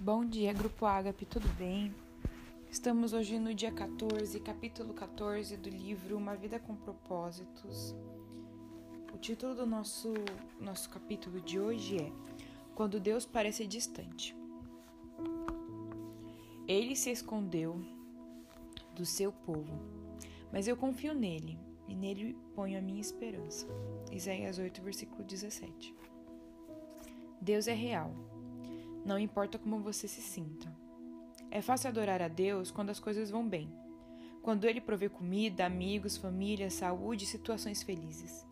Bom dia, Grupo Ágape, tudo bem? Estamos hoje no dia 14, capítulo 14 do livro Uma Vida com Propósitos. O título do nosso, nosso capítulo de hoje é Quando Deus Parece Distante. Ele se escondeu do seu povo, mas eu confio nele e nele ponho a minha esperança. Isaías 8, versículo 17. Deus é real não importa como você se sinta. É fácil adorar a Deus quando as coisas vão bem. Quando Ele provê comida, amigos, família, saúde e situações felizes.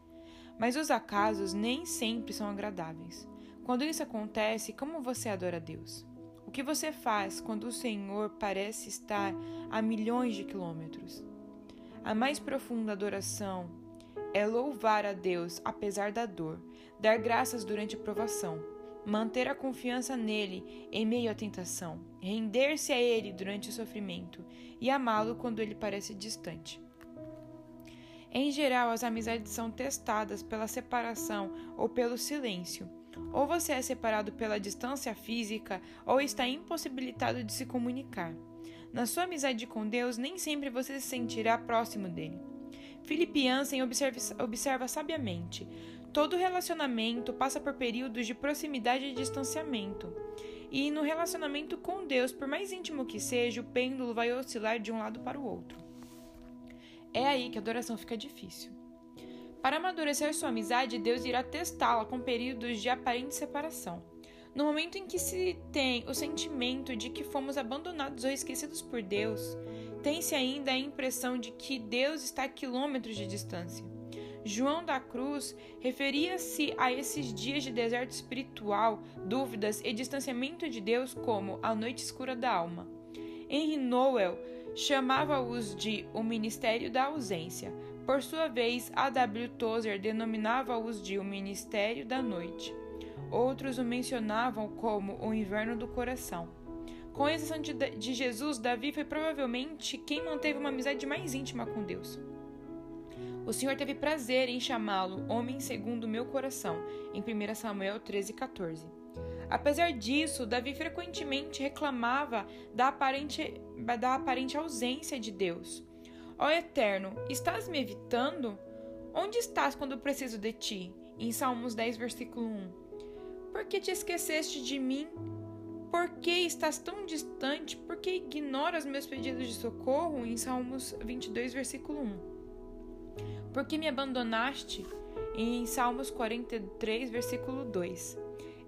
Mas os acasos nem sempre são agradáveis. Quando isso acontece, como você adora a Deus? O que você faz quando o Senhor parece estar a milhões de quilômetros? A mais profunda adoração é louvar a Deus apesar da dor, dar graças durante a provação manter a confiança nele em meio à tentação, render-se a ele durante o sofrimento e amá-lo quando ele parece distante. Em geral, as amizades são testadas pela separação ou pelo silêncio. Ou você é separado pela distância física ou está impossibilitado de se comunicar. Na sua amizade com Deus, nem sempre você se sentirá próximo dele. Philip Jansen observa, observa sabiamente: todo relacionamento passa por períodos de proximidade e distanciamento. E no relacionamento com Deus, por mais íntimo que seja, o pêndulo vai oscilar de um lado para o outro. É aí que a adoração fica difícil. Para amadurecer sua amizade, Deus irá testá-la com períodos de aparente separação. No momento em que se tem o sentimento de que fomos abandonados ou esquecidos por Deus, tem-se ainda a impressão de que Deus está a quilômetros de distância. João da Cruz referia-se a esses dias de deserto espiritual, dúvidas e distanciamento de Deus como a noite escura da alma. Henry Noel chamava-os de o ministério da ausência. Por sua vez, A. W. Tozer denominava-os de o ministério da noite. Outros o mencionavam como o inverno do coração. Com exceção de, de Jesus, Davi foi provavelmente quem manteve uma amizade mais íntima com Deus. O Senhor teve prazer em chamá-lo homem segundo o meu coração, em 1 Samuel 13,14. Apesar disso, Davi frequentemente reclamava da aparente, da aparente ausência de Deus. Ó Eterno, estás me evitando? Onde estás quando preciso de ti? Em Salmos 10, versículo 1. Por que te esqueceste de mim? Por que estás tão distante? Por que ignoras meus pedidos de socorro? Em Salmos 22, versículo 1. Por que me abandonaste? Em Salmos 43, versículo 2.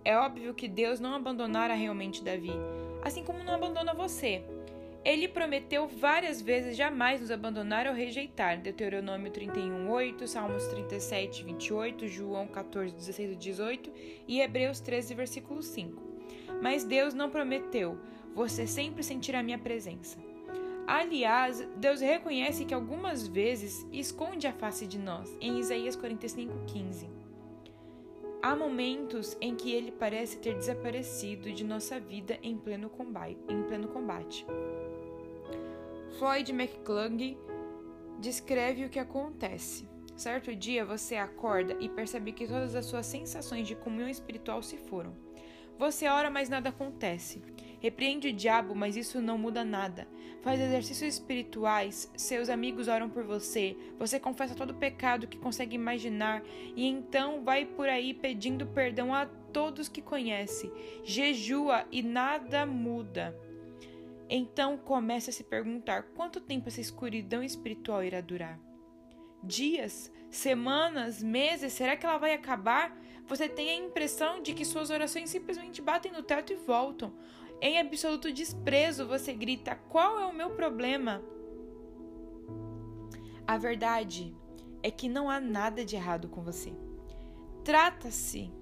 É óbvio que Deus não abandonara realmente Davi, assim como não abandona você. Ele prometeu várias vezes jamais nos abandonar ou rejeitar. Deuteronômio 31, 8, Salmos 37, 28, João 14, 16 e 18 e Hebreus 13, versículo 5. Mas Deus não prometeu: você sempre sentirá minha presença. Aliás, Deus reconhece que algumas vezes esconde a face de nós, em Isaías 45, 15. Há momentos em que ele parece ter desaparecido de nossa vida. Em pleno combate. Floyd McClung descreve o que acontece. Certo dia você acorda e percebe que todas as suas sensações de comunhão espiritual se foram. Você ora, mas nada acontece. Repreende o diabo, mas isso não muda nada. Faz exercícios espirituais, seus amigos oram por você, você confessa todo o pecado que consegue imaginar e então vai por aí pedindo perdão a todos que conhece. Jejua e nada muda. Então comece a se perguntar quanto tempo essa escuridão espiritual irá durar dias, semanas, meses? Será que ela vai acabar? Você tem a impressão de que suas orações simplesmente batem no teto e voltam. Em absoluto desprezo, você grita: Qual é o meu problema? A verdade é que não há nada de errado com você. Trata-se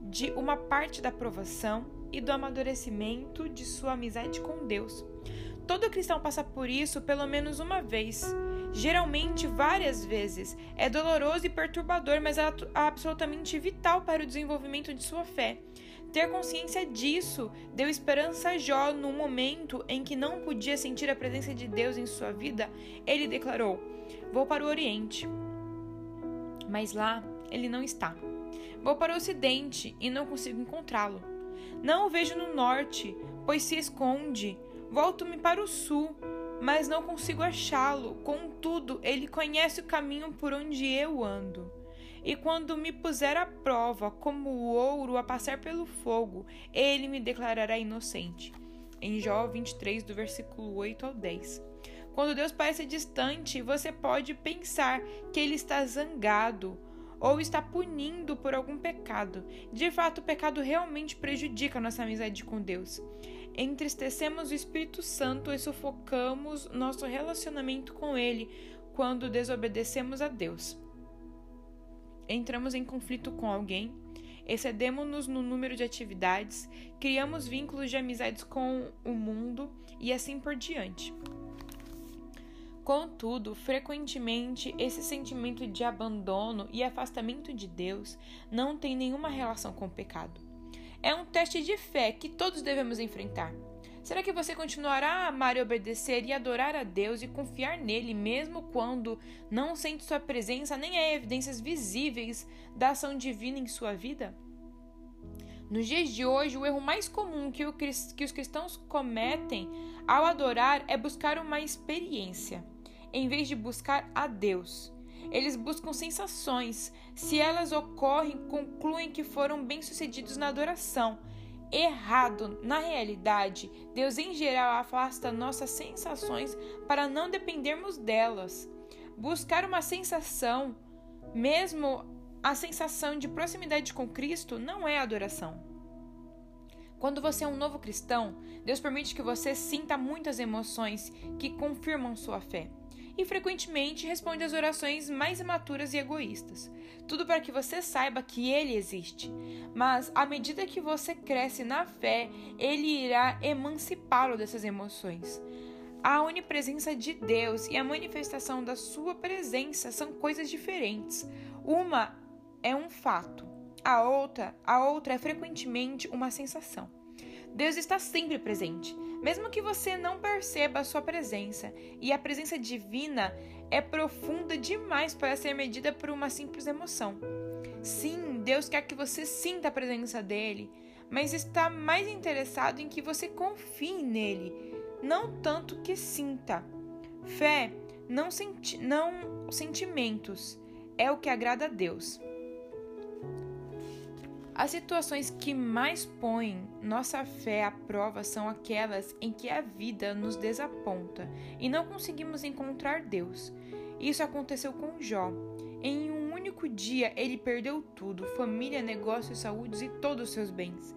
de uma parte da aprovação e do amadurecimento de sua amizade com Deus. Todo cristão passa por isso pelo menos uma vez geralmente várias vezes. É doloroso e perturbador, mas é absolutamente vital para o desenvolvimento de sua fé. Ter consciência disso deu esperança a Jó no momento em que não podia sentir a presença de Deus em sua vida. Ele declarou: Vou para o Oriente. Mas lá ele não está. Vou para o Ocidente e não consigo encontrá-lo. Não o vejo no norte, pois se esconde. Volto-me para o sul, mas não consigo achá-lo. Contudo, ele conhece o caminho por onde eu ando. E quando me puser à prova, como o ouro a passar pelo fogo, ele me declarará inocente. Em Jó 23, do versículo 8 ao 10. Quando Deus parece distante, você pode pensar que ele está zangado ou está punindo por algum pecado. De fato, o pecado realmente prejudica nossa amizade com Deus. Entristecemos o Espírito Santo e sufocamos nosso relacionamento com ele quando desobedecemos a Deus entramos em conflito com alguém, excedemos-nos no número de atividades, criamos vínculos de amizades com o mundo e assim por diante. Contudo, frequentemente esse sentimento de abandono e afastamento de Deus não tem nenhuma relação com o pecado. É um teste de fé que todos devemos enfrentar. Será que você continuará a amar e obedecer e adorar a Deus e confiar nele, mesmo quando não sente sua presença nem há evidências visíveis da ação divina em sua vida? Nos dias de hoje, o erro mais comum que, os cristãos cometem ao adorar é buscar uma experiência, em vez de buscar a Deus. Eles buscam sensações. Se elas ocorrem, concluem que foram bem-sucedidos na adoração errado. Na realidade, Deus em geral afasta nossas sensações para não dependermos delas. Buscar uma sensação, mesmo a sensação de proximidade com Cristo, não é adoração. Quando você é um novo cristão, Deus permite que você sinta muitas emoções que confirmam sua fé e frequentemente responde às orações mais imaturas e egoístas. Tudo para que você saiba que ele existe. Mas à medida que você cresce na fé, ele irá emancipá-lo dessas emoções. A onipresença de Deus e a manifestação da sua presença são coisas diferentes. Uma é um fato, a outra, a outra é frequentemente uma sensação. Deus está sempre presente, mesmo que você não perceba a sua presença, e a presença divina é profunda demais para ser medida por uma simples emoção. Sim, Deus quer que você sinta a presença dele, mas está mais interessado em que você confie nele, não tanto que sinta. Fé, não, senti não sentimentos, é o que agrada a Deus. As situações que mais põem nossa fé à prova são aquelas em que a vida nos desaponta e não conseguimos encontrar Deus. Isso aconteceu com Jó. Em um único dia, ele perdeu tudo: família, negócios, saúde e todos os seus bens.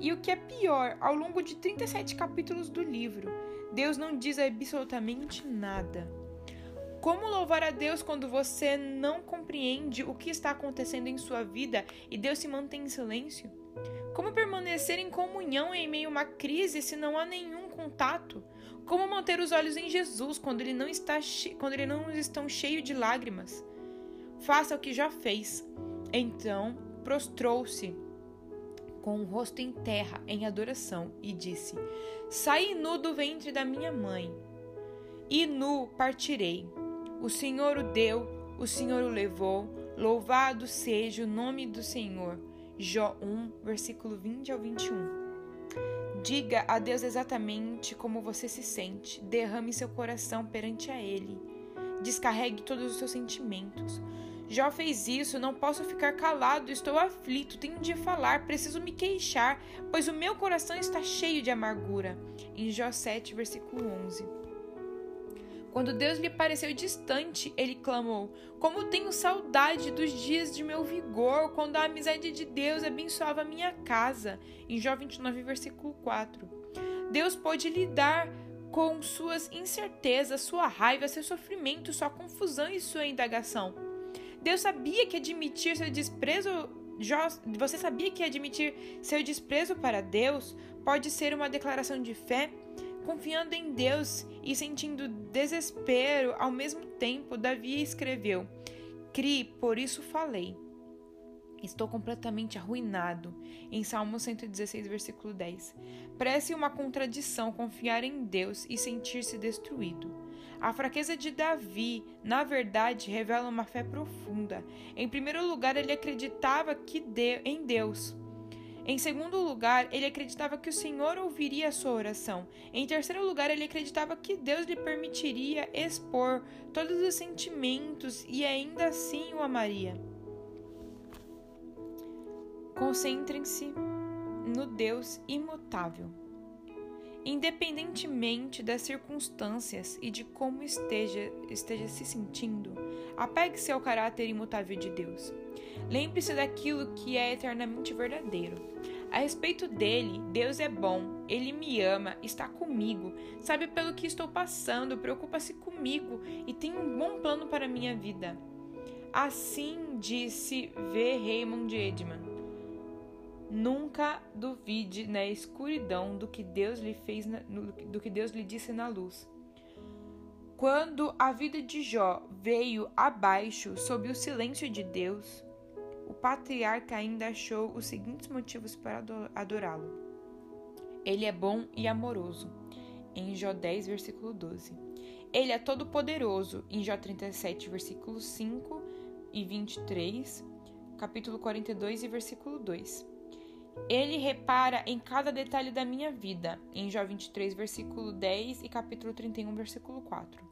E o que é pior, ao longo de 37 capítulos do livro, Deus não diz absolutamente nada. Como louvar a Deus quando você não compreende o que está acontecendo em sua vida e Deus se mantém em silêncio? Como permanecer em comunhão em meio a uma crise se não há nenhum contato? Como manter os olhos em Jesus quando ele não está quando ele não estão cheios de lágrimas? Faça o que já fez. Então, prostrou-se com o rosto em terra em adoração e disse: Saí nu do ventre da minha mãe, e nu partirei. O Senhor o deu, o Senhor o levou, louvado seja o nome do Senhor. Jó 1, versículo 20 ao 21. Diga a Deus exatamente como você se sente, derrame seu coração perante a Ele. Descarregue todos os seus sentimentos. Jó fez isso, não posso ficar calado, estou aflito, tenho de falar, preciso me queixar, pois o meu coração está cheio de amargura. Em Jó 7, versículo 11. Quando Deus lhe pareceu distante, ele clamou: Como tenho saudade dos dias de meu vigor, quando a amizade de Deus abençoava minha casa. Em Jó 29, versículo 4. Deus pôde lidar com suas incertezas, sua raiva, seu sofrimento, sua confusão e sua indagação. Deus sabia que admitir seu desprezo você sabia que admitir seu desprezo para Deus pode ser uma declaração de fé? Confiando em Deus e sentindo desespero ao mesmo tempo, Davi escreveu: Cri, por isso falei. Estou completamente arruinado. Em Salmo 116, versículo 10. Parece uma contradição confiar em Deus e sentir-se destruído. A fraqueza de Davi, na verdade, revela uma fé profunda. Em primeiro lugar, ele acreditava que de, em Deus. Em segundo lugar, ele acreditava que o Senhor ouviria a sua oração. Em terceiro lugar, ele acreditava que Deus lhe permitiria expor todos os sentimentos e ainda assim o amaria. Concentrem-se no Deus imutável. Independentemente das circunstâncias e de como esteja, esteja se sentindo, apegue-se ao caráter imutável de Deus. Lembre-se daquilo que é eternamente verdadeiro. A respeito dele, Deus é bom, ele me ama, está comigo, sabe pelo que estou passando, preocupa-se comigo e tem um bom plano para a minha vida. Assim disse V. Raymond Edman. Nunca duvide na escuridão do que Deus lhe fez, na, do que Deus lhe disse na luz. Quando a vida de Jó veio abaixo sob o silêncio de Deus, o patriarca ainda achou os seguintes motivos para adorá-lo. Ele é bom e amoroso, em Jó 10, versículo 12. Ele é todo-poderoso, em Jó 37, versículo 5 e 23, capítulo 42 e versículo 2. Ele repara em cada detalhe da minha vida, em Jó 23, versículo 10 e capítulo 31, versículo 4.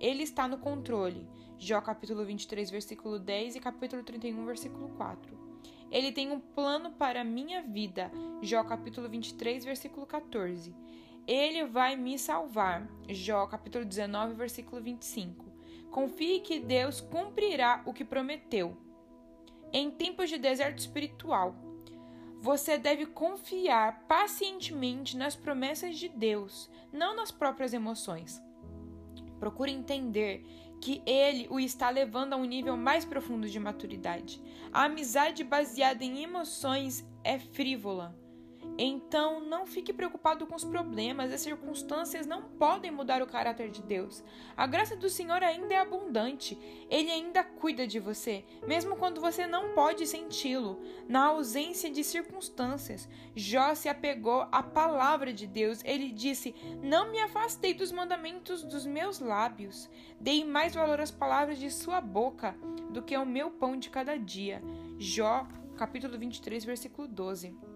Ele está no controle, Jó capítulo 23, versículo 10 e capítulo 31, versículo 4. Ele tem um plano para a minha vida, Jó capítulo 23, versículo 14. Ele vai me salvar, Jó capítulo 19, versículo 25. Confie que Deus cumprirá o que prometeu. Em tempos de deserto espiritual, você deve confiar pacientemente nas promessas de Deus, não nas próprias emoções. Procure entender que ele o está levando a um nível mais profundo de maturidade. A amizade baseada em emoções é frívola. Então, não fique preocupado com os problemas, as circunstâncias não podem mudar o caráter de Deus. A graça do Senhor ainda é abundante, Ele ainda cuida de você, mesmo quando você não pode senti-lo. Na ausência de circunstâncias, Jó se apegou à palavra de Deus. Ele disse: Não me afastei dos mandamentos dos meus lábios, dei mais valor às palavras de sua boca do que ao meu pão de cada dia. Jó, capítulo 23, versículo 12.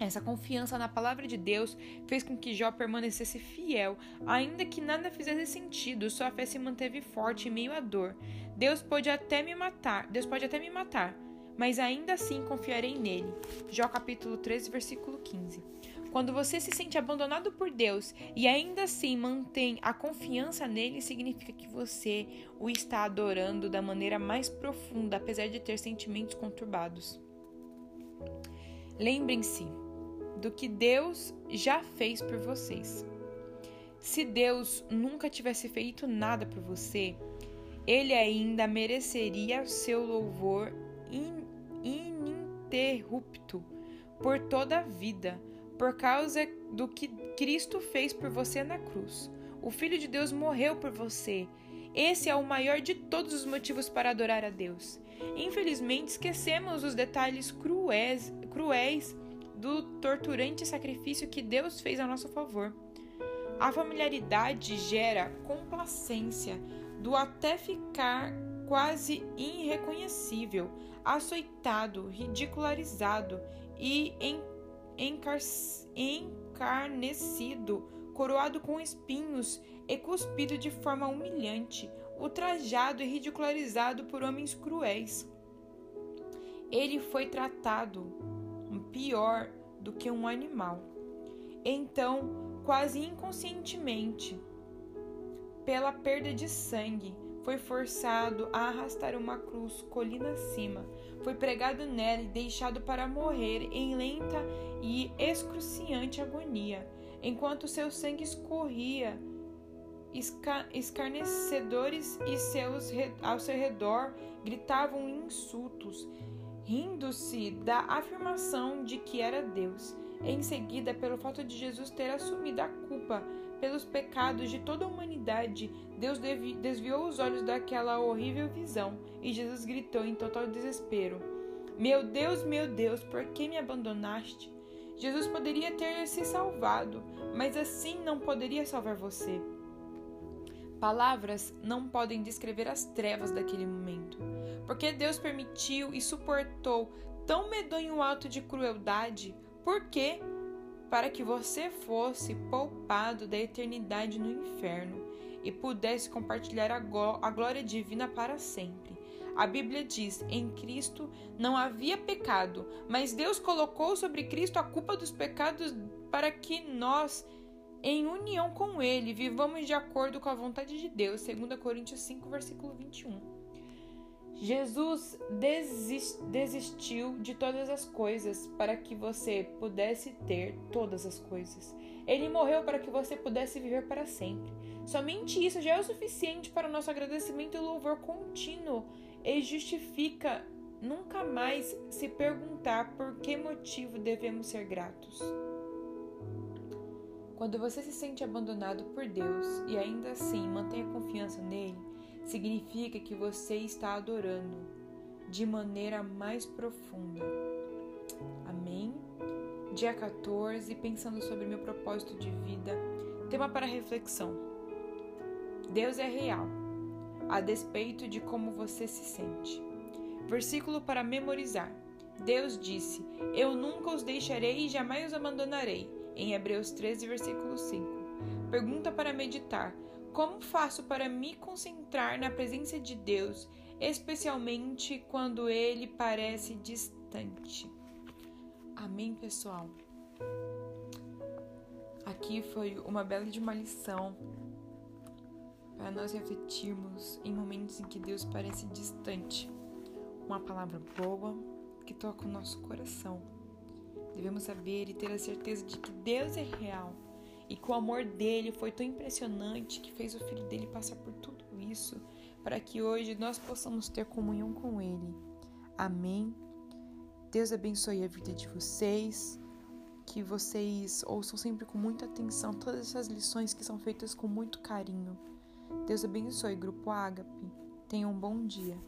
Essa confiança na palavra de Deus fez com que Jó permanecesse fiel, ainda que nada fizesse sentido, sua fé se manteve forte em meio à dor. Deus pode até me matar, Deus pode até me matar, mas ainda assim confiarei nele. Jó capítulo 13, versículo 15. Quando você se sente abandonado por Deus e ainda assim mantém a confiança nele, significa que você o está adorando da maneira mais profunda, apesar de ter sentimentos conturbados. Lembrem-se, do que Deus já fez por vocês. Se Deus nunca tivesse feito nada por você, ele ainda mereceria seu louvor in, ininterrupto por toda a vida, por causa do que Cristo fez por você na cruz. O Filho de Deus morreu por você. Esse é o maior de todos os motivos para adorar a Deus. Infelizmente, esquecemos os detalhes cruéis, cruéis do torturante sacrifício que Deus fez a nosso favor. A familiaridade gera complacência, do até ficar quase irreconhecível, açoitado, ridicularizado e encarnecido, coroado com espinhos e cuspido de forma humilhante, ultrajado e ridicularizado por homens cruéis. Ele foi tratado pior do que um animal. Então, quase inconscientemente, pela perda de sangue, foi forçado a arrastar uma cruz colina acima. Foi pregado nela e deixado para morrer em lenta e excruciante agonia, enquanto seu sangue escorria. escarnecedores e seus ao seu redor gritavam insultos rindo-se da afirmação de que era Deus. Em seguida, pelo fato de Jesus ter assumido a culpa pelos pecados de toda a humanidade, Deus desviou os olhos daquela horrível visão e Jesus gritou em total desespero: Meu Deus, meu Deus, por que me abandonaste? Jesus poderia ter se salvado, mas assim não poderia salvar você. Palavras não podem descrever as trevas daquele momento porque Deus permitiu e suportou tão medonho ato de crueldade? Por quê? Para que você fosse poupado da eternidade no inferno e pudesse compartilhar a glória divina para sempre. A Bíblia diz: em Cristo não havia pecado, mas Deus colocou sobre Cristo a culpa dos pecados para que nós, em união com Ele, vivamos de acordo com a vontade de Deus. 2 Coríntios 5, versículo 21. Jesus desistiu de todas as coisas para que você pudesse ter todas as coisas. Ele morreu para que você pudesse viver para sempre. Somente isso já é o suficiente para o nosso agradecimento e louvor contínuo e justifica nunca mais se perguntar por que motivo devemos ser gratos. Quando você se sente abandonado por Deus e ainda assim mantém a confiança nele, significa que você está adorando de maneira mais profunda. Amém? Dia 14, pensando sobre meu propósito de vida. Tema para reflexão: Deus é real, a despeito de como você se sente. Versículo para memorizar. Deus disse: Eu nunca os deixarei e jamais os abandonarei. Em Hebreus 13, versículo 5. Pergunta para meditar: como faço para me concentrar na presença de Deus, especialmente quando ele parece distante? Amém, pessoal? Aqui foi uma bela de uma lição para nós refletirmos em momentos em que Deus parece distante. Uma palavra boa que toca o nosso coração. Devemos saber e ter a certeza de que Deus é real e que o amor dele foi tão impressionante que fez o filho dele passar por tudo isso para que hoje nós possamos ter comunhão com ele. Amém. Deus abençoe a vida de vocês. Que vocês ouçam sempre com muita atenção todas essas lições que são feitas com muito carinho. Deus abençoe, Grupo Ágape. Tenham um bom dia.